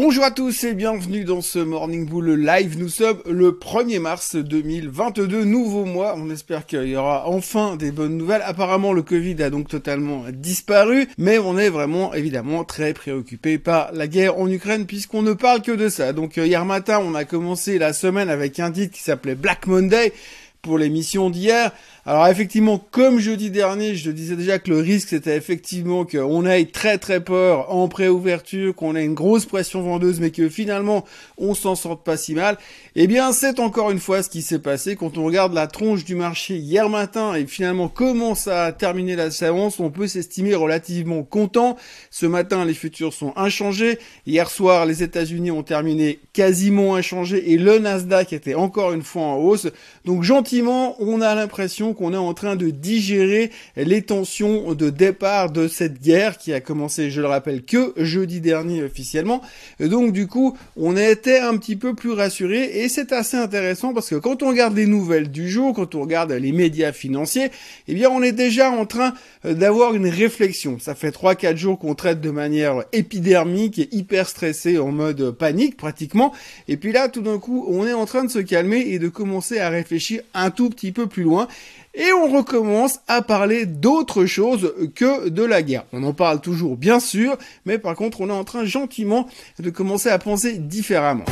Bonjour à tous et bienvenue dans ce Morning Bull Live. Nous sommes le 1er mars 2022, nouveau mois. On espère qu'il y aura enfin des bonnes nouvelles. Apparemment, le Covid a donc totalement disparu, mais on est vraiment évidemment très préoccupé par la guerre en Ukraine puisqu'on ne parle que de ça. Donc euh, hier matin, on a commencé la semaine avec un titre qui s'appelait Black Monday pour l'émission d'hier. Alors effectivement, comme jeudi dernier, je disais déjà que le risque c'était effectivement qu'on ait très très peur en préouverture, qu'on ait une grosse pression vendeuse, mais que finalement on s'en sorte pas si mal. Eh bien, c'est encore une fois ce qui s'est passé quand on regarde la tronche du marché hier matin et finalement comment ça a terminé la séance, on peut s'estimer relativement content. Ce matin, les futurs sont inchangés. Hier soir, les États-Unis ont terminé quasiment inchangés et le Nasdaq était encore une fois en hausse. Donc gentiment, on a l'impression qu'on est en train de digérer les tensions de départ de cette guerre qui a commencé, je le rappelle, que jeudi dernier officiellement. donc du coup, on était un petit peu plus rassuré et c'est assez intéressant parce que quand on regarde les nouvelles du jour, quand on regarde les médias financiers, eh bien on est déjà en train d'avoir une réflexion. Ça fait 3-4 jours qu'on traite de manière épidermique et hyper stressé en mode panique pratiquement. Et puis là, tout d'un coup, on est en train de se calmer et de commencer à réfléchir un tout petit peu plus loin. Et on recommence à parler d'autre chose que de la guerre. On en parle toujours bien sûr, mais par contre on est en train gentiment de commencer à penser différemment.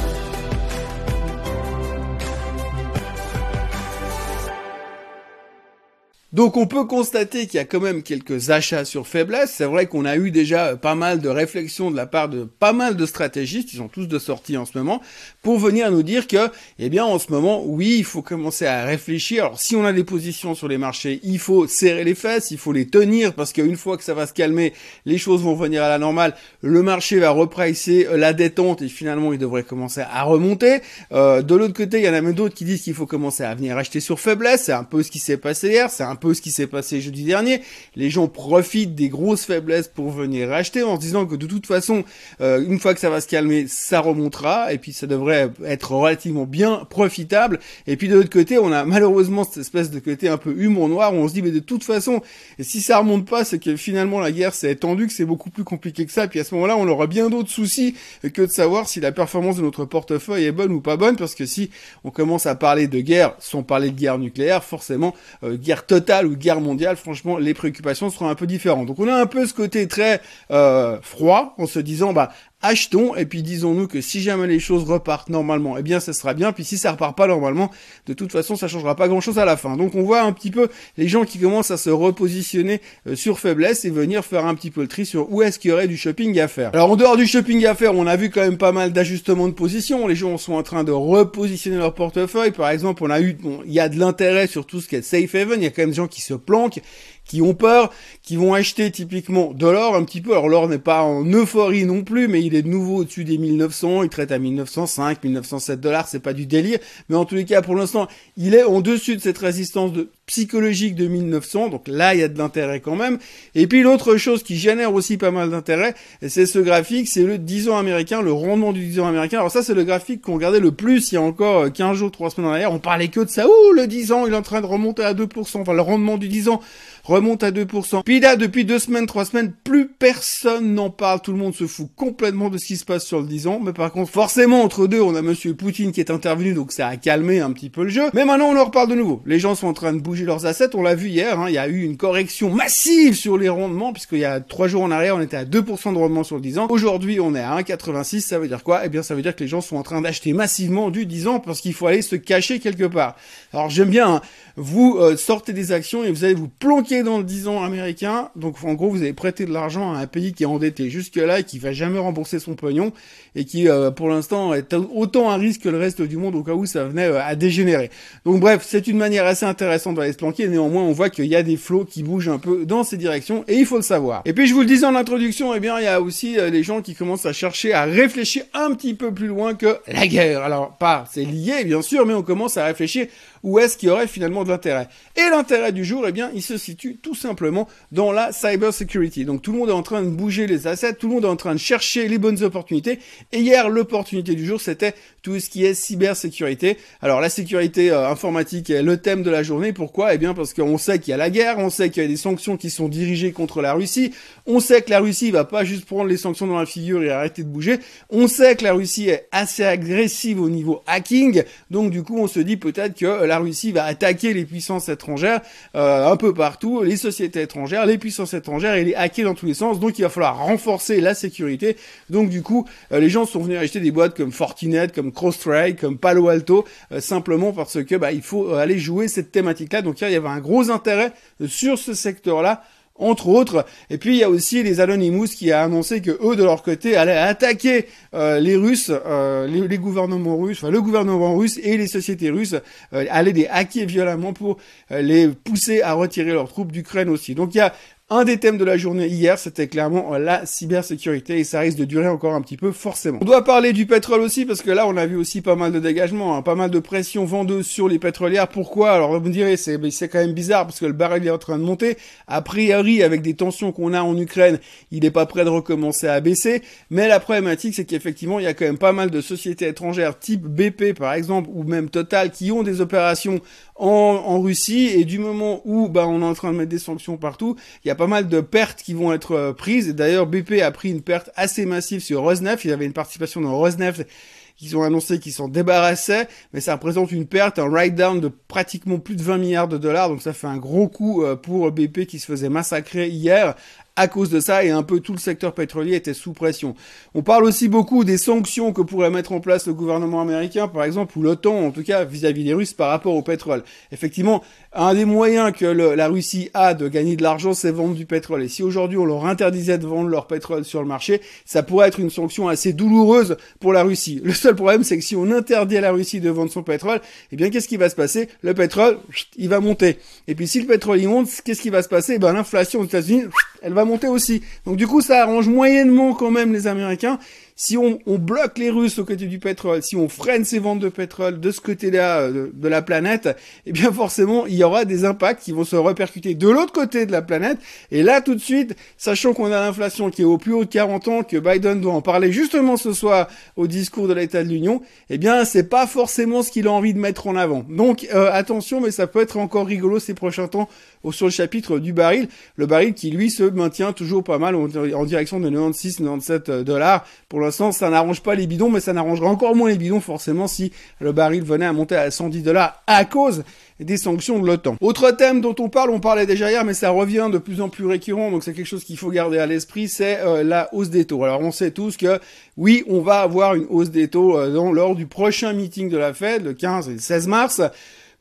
Donc on peut constater qu'il y a quand même quelques achats sur faiblesse. C'est vrai qu'on a eu déjà pas mal de réflexions de la part de pas mal de stratégistes, ils sont tous de sortie en ce moment, pour venir nous dire que, eh bien en ce moment, oui, il faut commencer à réfléchir. Alors si on a des positions sur les marchés, il faut serrer les fesses, il faut les tenir, parce qu'une fois que ça va se calmer, les choses vont venir à la normale, le marché va repricer la détente et finalement il devrait commencer à remonter. Euh, de l'autre côté, il y en a même d'autres qui disent qu'il faut commencer à venir acheter sur faiblesse. C'est un peu ce qui s'est passé hier, c'est un peu ce qui s'est passé jeudi dernier. Les gens profitent des grosses faiblesses pour venir acheter en se disant que de toute façon, euh, une fois que ça va se calmer, ça remontera et puis ça devrait être relativement bien profitable. Et puis de l'autre côté, on a malheureusement cette espèce de côté un peu humour noir où on se dit mais de toute façon, si ça remonte pas, c'est que finalement la guerre s'est étendue, que c'est beaucoup plus compliqué que ça. Et puis à ce moment-là, on aura bien d'autres soucis que de savoir si la performance de notre portefeuille est bonne ou pas bonne, parce que si on commence à parler de guerre sans parler de guerre nucléaire, forcément euh, guerre totale ou guerre mondiale, franchement, les préoccupations seront un peu différentes. Donc on a un peu ce côté très euh, froid en se disant, bah achetons et puis disons-nous que si jamais les choses repartent normalement, eh bien ça sera bien. Puis si ça repart pas normalement, de toute façon ça changera pas grand-chose à la fin. Donc on voit un petit peu les gens qui commencent à se repositionner euh, sur faiblesse et venir faire un petit peu le tri sur où est-ce qu'il y aurait du shopping à faire. Alors en dehors du shopping à faire, on a vu quand même pas mal d'ajustements de position. Les gens sont en train de repositionner leur portefeuille. Par exemple, on a eu, bon, il y a de l'intérêt sur tout ce qui est safe haven. Il y a quand même des gens qui se planquent qui ont peur, qui vont acheter typiquement de l'or un petit peu. Alors l'or n'est pas en euphorie non plus, mais il est de nouveau au-dessus des 1900, il traite à 1905, 1907 dollars, c'est pas du délire. Mais en tous les cas, pour l'instant, il est en dessus de cette résistance de, psychologique de 1900, donc là il y a de l'intérêt quand même. Et puis l'autre chose qui génère aussi pas mal d'intérêt, c'est ce graphique, c'est le 10 ans américain, le rendement du 10 ans américain. Alors ça c'est le graphique qu'on regardait le plus il y a encore 15 jours, 3 semaines en arrière, on parlait que de ça. Ouh, le 10 ans, il est en train de remonter à 2%, enfin le rendement du 10 ans remonte à 2%. Puis là, depuis deux semaines, trois semaines, plus personne n'en parle. Tout le monde se fout complètement de ce qui se passe sur le 10 ans. Mais par contre, forcément, entre deux, on a monsieur Poutine qui est intervenu, donc ça a calmé un petit peu le jeu. Mais maintenant, on en reparle de nouveau. Les gens sont en train de bouger leurs assets. On l'a vu hier, hein. il y a eu une correction massive sur les rendements, puisqu'il y a trois jours en arrière, on était à 2% de rendement sur le 10 ans. Aujourd'hui, on est à 1,86. Ça veut dire quoi? Eh bien, ça veut dire que les gens sont en train d'acheter massivement du 10 ans parce qu'il faut aller se cacher quelque part. Alors, j'aime bien, hein. vous euh, sortez des actions et vous allez vous planquer dans le 10 ans américain. Donc en gros, vous avez prêté de l'argent à un pays qui est endetté jusque-là et qui va jamais rembourser son pognon et qui euh, pour l'instant est autant un risque que le reste du monde au cas où ça venait euh, à dégénérer. Donc bref, c'est une manière assez intéressante planquer. Néanmoins, on voit qu'il y a des flots qui bougent un peu dans ces directions et il faut le savoir. Et puis je vous le disais en introduction, eh bien il y a aussi euh, les gens qui commencent à chercher à réfléchir un petit peu plus loin que la guerre. Alors pas, c'est lié bien sûr, mais on commence à réfléchir où est-ce qu'il y aurait finalement de l'intérêt. Et l'intérêt du jour, eh bien, il se situe tout simplement dans la cyber security. Donc tout le monde est en train de bouger les assets, tout le monde est en train de chercher les bonnes opportunités. Et hier, l'opportunité du jour, c'était tout ce qui est cybersécurité. Alors la sécurité euh, informatique est le thème de la journée. Pourquoi? Eh bien parce qu'on sait qu'il y a la guerre, on sait qu'il y a des sanctions qui sont dirigées contre la Russie, on sait que la Russie va pas juste prendre les sanctions dans la figure et arrêter de bouger, on sait que la Russie est assez agressive au niveau hacking, donc du coup on se dit peut-être que la Russie va attaquer les puissances étrangères euh, un peu partout, les sociétés étrangères, les puissances étrangères et les hacker dans tous les sens, donc il va falloir renforcer la sécurité, donc du coup euh, les gens sont venus acheter des boîtes comme Fortinet, comme CrowdStrike, comme Palo Alto, euh, simplement parce que bah, il faut aller jouer cette thématique-là, donc il y avait un gros intérêt sur ce secteur-là entre autres. Et puis il y a aussi les Anonymous qui a annoncé que eux de leur côté allaient attaquer euh, les Russes, euh, les, gouvernements russes, enfin le gouvernement russe et les sociétés russes euh, allaient les hacker violemment pour les pousser à retirer leurs troupes d'Ukraine aussi. Donc il y a un des thèmes de la journée hier, c'était clairement euh, la cybersécurité et ça risque de durer encore un petit peu forcément. On doit parler du pétrole aussi parce que là on a vu aussi pas mal de dégagements, hein, pas mal de pression vendeuse sur les pétrolières. Pourquoi? Alors vous me direz c'est c'est quand même bizarre parce que le baril est en train de monter. A priori avec des tensions qu'on a en Ukraine, il n'est pas prêt de recommencer à baisser. Mais la problématique c'est qu'effectivement il y a quand même pas mal de sociétés étrangères type BP par exemple ou même Total qui ont des opérations en, en Russie et du moment où bah on est en train de mettre des sanctions partout, il y a pas mal de pertes qui vont être euh, prises. D'ailleurs, BP a pris une perte assez massive sur Rosneft. Il avait une participation dans Rosneft qu'ils ont annoncé qu'ils s'en débarrassaient, mais ça représente une perte, un write-down de pratiquement plus de 20 milliards de dollars, donc ça fait un gros coup euh, pour BP qui se faisait massacrer hier à cause de ça et un peu tout le secteur pétrolier était sous pression. On parle aussi beaucoup des sanctions que pourrait mettre en place le gouvernement américain, par exemple, ou l'OTAN, en tout cas vis-à-vis des Russes par rapport au pétrole. Effectivement, un des moyens que la Russie a de gagner de l'argent, c'est vendre du pétrole. Et si aujourd'hui on leur interdisait de vendre leur pétrole sur le marché, ça pourrait être une sanction assez douloureuse pour la Russie. Le seul problème, c'est que si on interdit à la Russie de vendre son pétrole, eh bien, qu'est-ce qui va se passer? Le pétrole, il va monter. Et puis, si le pétrole monte, qu'est-ce qui va se passer? Eh Ben, l'inflation aux États-Unis, elle va monter aussi. Donc, du coup, ça arrange moyennement quand même les Américains si on, bloque les Russes au côté du pétrole, si on freine ces ventes de pétrole de ce côté-là euh, de, la planète, eh bien forcément, il y aura des impacts qui vont se répercuter de l'autre côté de la planète. Et là, tout de suite, sachant qu'on a l'inflation qui est au plus haut de 40 ans, que Biden doit en parler justement ce soir au discours de l'État de l'Union, eh bien, c'est pas forcément ce qu'il a envie de mettre en avant. Donc, euh, attention, mais ça peut être encore rigolo ces prochains temps sur le chapitre du baril. Le baril qui, lui, se maintient toujours pas mal en, direction de 96-97 dollars. Pour l'instant, ça n'arrange pas les bidons, mais ça n'arrangera encore moins les bidons, forcément, si le baril venait à monter à 110 dollars à cause des sanctions de l'OTAN. Autre thème dont on parle, on parlait déjà hier, mais ça revient de plus en plus récurrent, donc c'est quelque chose qu'il faut garder à l'esprit, c'est euh, la hausse des taux. Alors on sait tous que oui, on va avoir une hausse des taux euh, lors du prochain meeting de la Fed, le 15 et le 16 mars.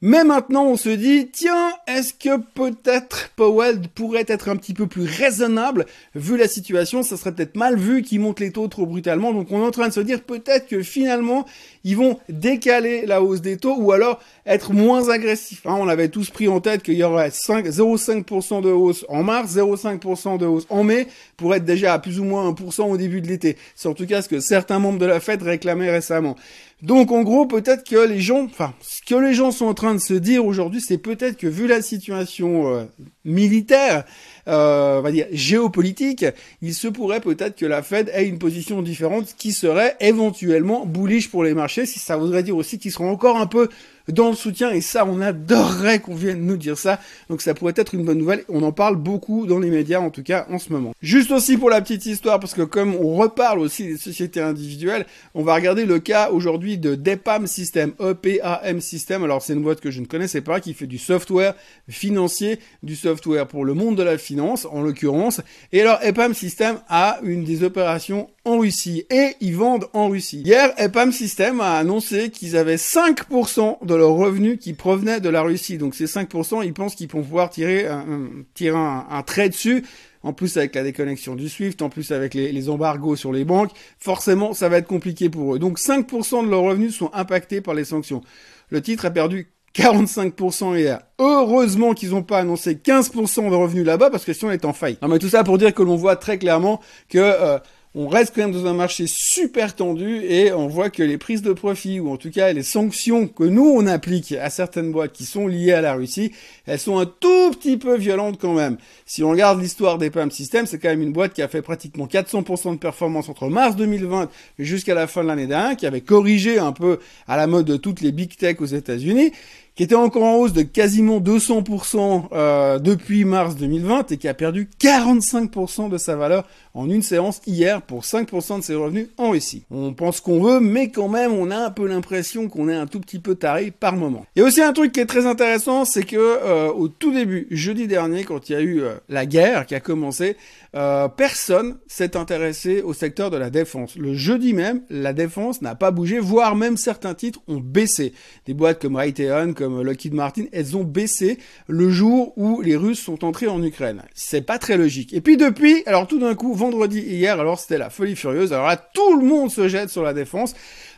Mais maintenant, on se dit, tiens, est-ce que peut-être Powell pourrait être un petit peu plus raisonnable? Vu la situation Ça serait peut-être mal vu qu'il monte les taux trop brutalement. Donc on est en train de se dire peut-être que finalement, ils vont décaler la hausse des taux ou alors être moins agressifs. Hein, on avait tous pris en tête qu'il y aurait 0,5% de hausse en mars, 0,5% de hausse en mai, pour être déjà à plus ou moins 1% au début de l'été. C'est en tout cas ce que certains membres de la Fed réclamaient récemment. Donc en gros, peut-être que les gens, enfin, ce que les gens sont en train de se dire aujourd'hui, c'est peut-être que vu la situation euh, militaire, euh, on va dire géopolitique, il se pourrait peut-être que la Fed ait une position différente qui serait éventuellement bullish pour les marchés, si ça voudrait dire aussi qu'ils seront encore un peu dans le soutien et ça on adorerait qu'on vienne nous dire ça. Donc ça pourrait être une bonne nouvelle. On en parle beaucoup dans les médias en tout cas en ce moment. Juste aussi pour la petite histoire parce que comme on reparle aussi des sociétés individuelles on va regarder le cas aujourd'hui de Depam System EPAM System. Alors c'est une boîte que je ne connaissais pas qui fait du software financier du software pour le monde de la finance en l'occurrence. Et alors EPAM System a une des opérations en Russie et ils vendent en Russie. Hier, EPAM System a annoncé qu'ils avaient 5% de leurs revenus qui provenaient de la Russie. Donc ces 5%, ils pensent qu'ils vont pouvoir tirer un, tirer un, trait dessus. En plus avec la déconnexion du SWIFT, en plus avec les, embargos sur les banques, forcément ça va être compliqué pour eux. Donc 5% de leurs revenus sont impactés par les sanctions. Le titre a perdu 45% hier. Heureusement qu'ils n'ont pas annoncé 15% de revenus là-bas parce que sinon on est en faille. Non mais tout ça pour dire que l'on voit très clairement que euh, on reste quand même dans un marché super tendu et on voit que les prises de profit ou en tout cas les sanctions que nous on applique à certaines boîtes qui sont liées à la Russie, elles sont un tout petit peu violentes quand même. Si on regarde l'histoire des PAM Systems, c'est quand même une boîte qui a fait pratiquement 400% de performance entre mars 2020 jusqu'à la fin de l'année dernière, qui avait corrigé un peu à la mode de toutes les big tech aux États-Unis qui était encore en hausse de quasiment 200% euh, depuis mars 2020 et qui a perdu 45% de sa valeur en une séance hier pour 5% de ses revenus en Russie. On pense qu'on veut, mais quand même, on a un peu l'impression qu'on est un tout petit peu taré par moment. Et aussi un truc qui est très intéressant, c'est que euh, au tout début, jeudi dernier, quand il y a eu euh, la guerre qui a commencé, euh, personne s'est intéressé au secteur de la défense. Le jeudi même, la défense n'a pas bougé, voire même certains titres ont baissé. Des boîtes comme Raytheon, comme Lockheed Martin, elles ont baissé le jour où les Russes sont entrés en Ukraine. C'est pas très logique. Et puis depuis, alors tout d'un coup, vendredi hier, alors c'était la folie furieuse. Alors là, tout le monde se jette sur la défense.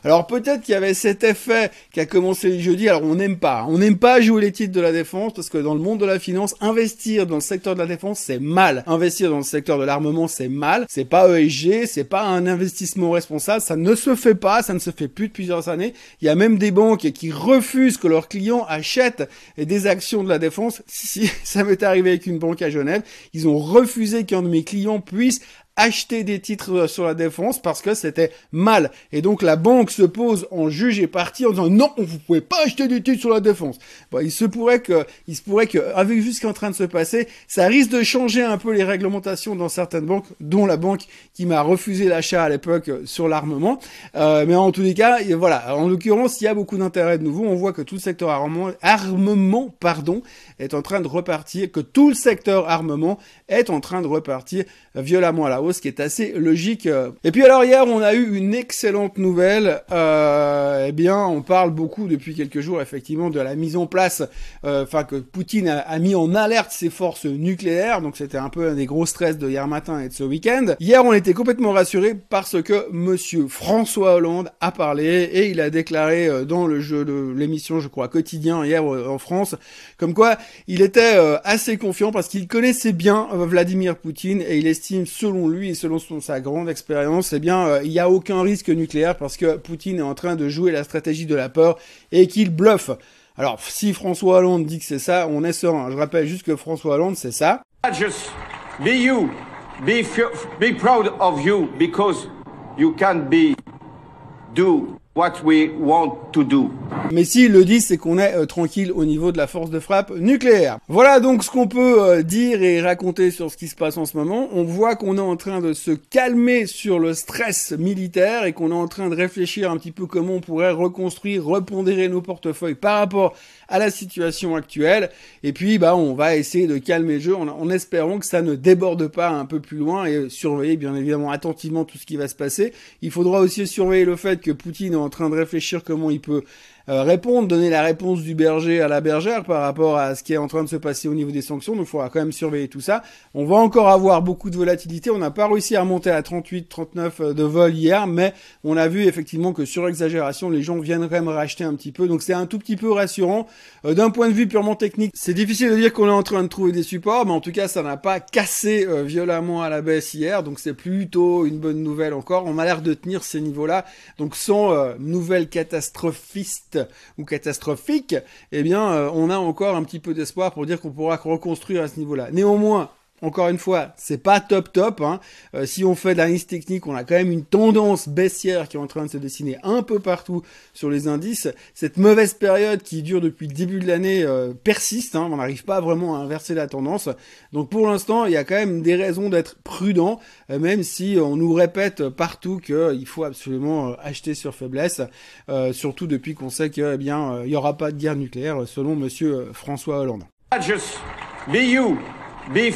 Alors peut-être qu'il y avait cet effet qui a commencé le jeudi. Alors on n'aime pas, on n'aime pas jouer les titres de la défense parce que dans le monde de la finance, investir dans le secteur de la défense c'est mal. Investir dans le secteur de l'armement c'est mal. C'est pas ESG, c'est pas un investissement responsable. Ça ne se fait pas, ça ne se fait plus depuis plusieurs années. Il y a même des banques qui refusent que leurs clients achètent des actions de la défense. Si, ça m'est arrivé avec une banque à Genève, ils ont refusé qu'un de mes clients puisse acheter des titres euh, sur la défense parce que c'était mal. Et donc la banque se pose en juge et partie en disant non, vous pouvez pas acheter des titres sur la défense. Bon, il se pourrait que, il se pourrait que, avec juste ce qui est en train de se passer, ça risque de changer un peu les réglementations dans certaines banques, dont la banque qui m'a refusé l'achat à l'époque euh, sur l'armement. Euh, mais en tous les cas, voilà. En l'occurrence, il y a beaucoup d'intérêt de nouveau. On voit que tout le secteur armement, armement, pardon, est en train de repartir, que tout le secteur armement est en train de repartir violemment à la hausse, ce qui est assez logique. Et puis alors hier, on a eu une excellente nouvelle. Euh, eh bien, on parle beaucoup depuis quelques jours, effectivement, de la mise en place, euh, enfin que Poutine a, mis en alerte ses forces nucléaires. Donc c'était un peu un des gros stress de hier matin et de ce week-end. Hier, on était complètement rassurés parce que Monsieur François Hollande a parlé et il a déclaré euh, dans le jeu de l'émission, je crois, quotidien hier en France, comme quoi il était assez confiant parce qu'il connaissait bien Vladimir Poutine et il estime, selon lui et selon sa grande expérience, eh bien, euh, il n'y a aucun risque nucléaire parce que Poutine est en train de jouer la stratégie de la peur et qu'il bluffe. Alors, si François Hollande dit que c'est ça, on est serein. Je rappelle juste que François Hollande, c'est ça. Be you. Be proud of you because you can be do what we want to do. Mais s'ils le disent, c'est qu'on est euh, tranquille au niveau de la force de frappe nucléaire. Voilà donc ce qu'on peut euh, dire et raconter sur ce qui se passe en ce moment. On voit qu'on est en train de se calmer sur le stress militaire et qu'on est en train de réfléchir un petit peu comment on pourrait reconstruire, repondérer nos portefeuilles par rapport à la situation actuelle. Et puis, bah, on va essayer de calmer le jeu en, en espérant que ça ne déborde pas un peu plus loin et surveiller bien évidemment attentivement tout ce qui va se passer. Il faudra aussi surveiller le fait que Poutine en train de réfléchir comment il peut euh, répondre, donner la réponse du berger à la bergère par rapport à ce qui est en train de se passer au niveau des sanctions. Donc il faudra quand même surveiller tout ça. On va encore avoir beaucoup de volatilité. On n'a pas réussi à remonter à 38, 39 euh, de vol hier, mais on a vu effectivement que sur exagération, les gens viendraient me racheter un petit peu. Donc c'est un tout petit peu rassurant. Euh, d'un point de vue purement technique, c'est difficile de dire qu'on est en train de trouver des supports, mais en tout cas ça n'a pas cassé violemment à la baisse hier. Donc c'est plutôt une bonne nouvelle encore. On a l'air de tenir ces niveaux-là. Donc sans nouvelle catastrophiste ou catastrophique, eh bien, euh, on a encore un petit peu d'espoir pour dire qu'on pourra reconstruire à ce niveau-là. Néanmoins, encore une fois, c'est pas top top. Hein. Euh, si on fait de l'analyse technique, on a quand même une tendance baissière qui est en train de se dessiner un peu partout sur les indices. Cette mauvaise période qui dure depuis le début de l'année euh, persiste. Hein. On n'arrive pas vraiment à inverser la tendance. Donc pour l'instant, il y a quand même des raisons d'être prudent, euh, même si on nous répète partout qu'il faut absolument acheter sur faiblesse. surtout depuis qu'on sait qu'il eh bien, il y aura pas de guerre nucléaire, selon Monsieur François Hollande. Be,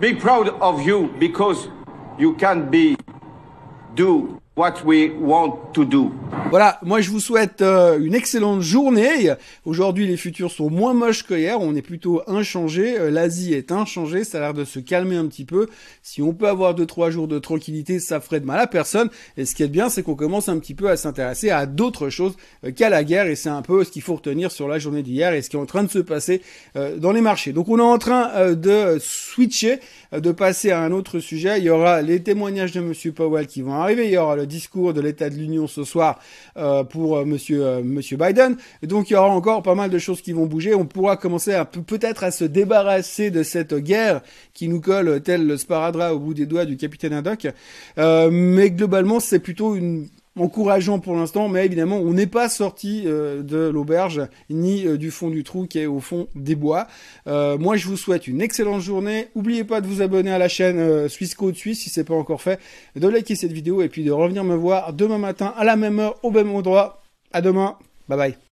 be proud of you because you can be do what we want to do. Voilà, moi je vous souhaite euh, une excellente journée. Aujourd'hui les futurs sont moins moches que hier, on est plutôt inchangé. Euh, L'Asie est inchangée, ça a l'air de se calmer un petit peu. Si on peut avoir deux trois jours de tranquillité, ça ferait de mal à personne. Et ce qui est bien, c'est qu'on commence un petit peu à s'intéresser à d'autres choses euh, qu'à la guerre. Et c'est un peu ce qu'il faut retenir sur la journée d'hier et ce qui est en train de se passer dans les marchés. Donc on est en train de switcher, de passer à un autre sujet. Il y aura les témoignages de Monsieur Powell qui vont arriver. Il y aura le discours de l'État de l'Union ce soir euh, pour euh, Monsieur euh, Biden. Donc il y aura encore pas mal de choses qui vont bouger. On pourra commencer peut-être à se débarrasser de cette guerre qui nous colle tel le sparadrap au bout des doigts du capitaine Haddock. mais globalement, c'est plutôt une encourageant pour l'instant, mais évidemment, on n'est pas sorti euh, de l'auberge ni euh, du fond du trou qui est au fond des bois. Euh, moi, je vous souhaite une excellente journée. N'oubliez pas de vous abonner à la chaîne Suisse Code Suisse si c'est pas encore fait, de liker cette vidéo et puis de revenir me voir demain matin à la même heure au même endroit. À demain. Bye bye.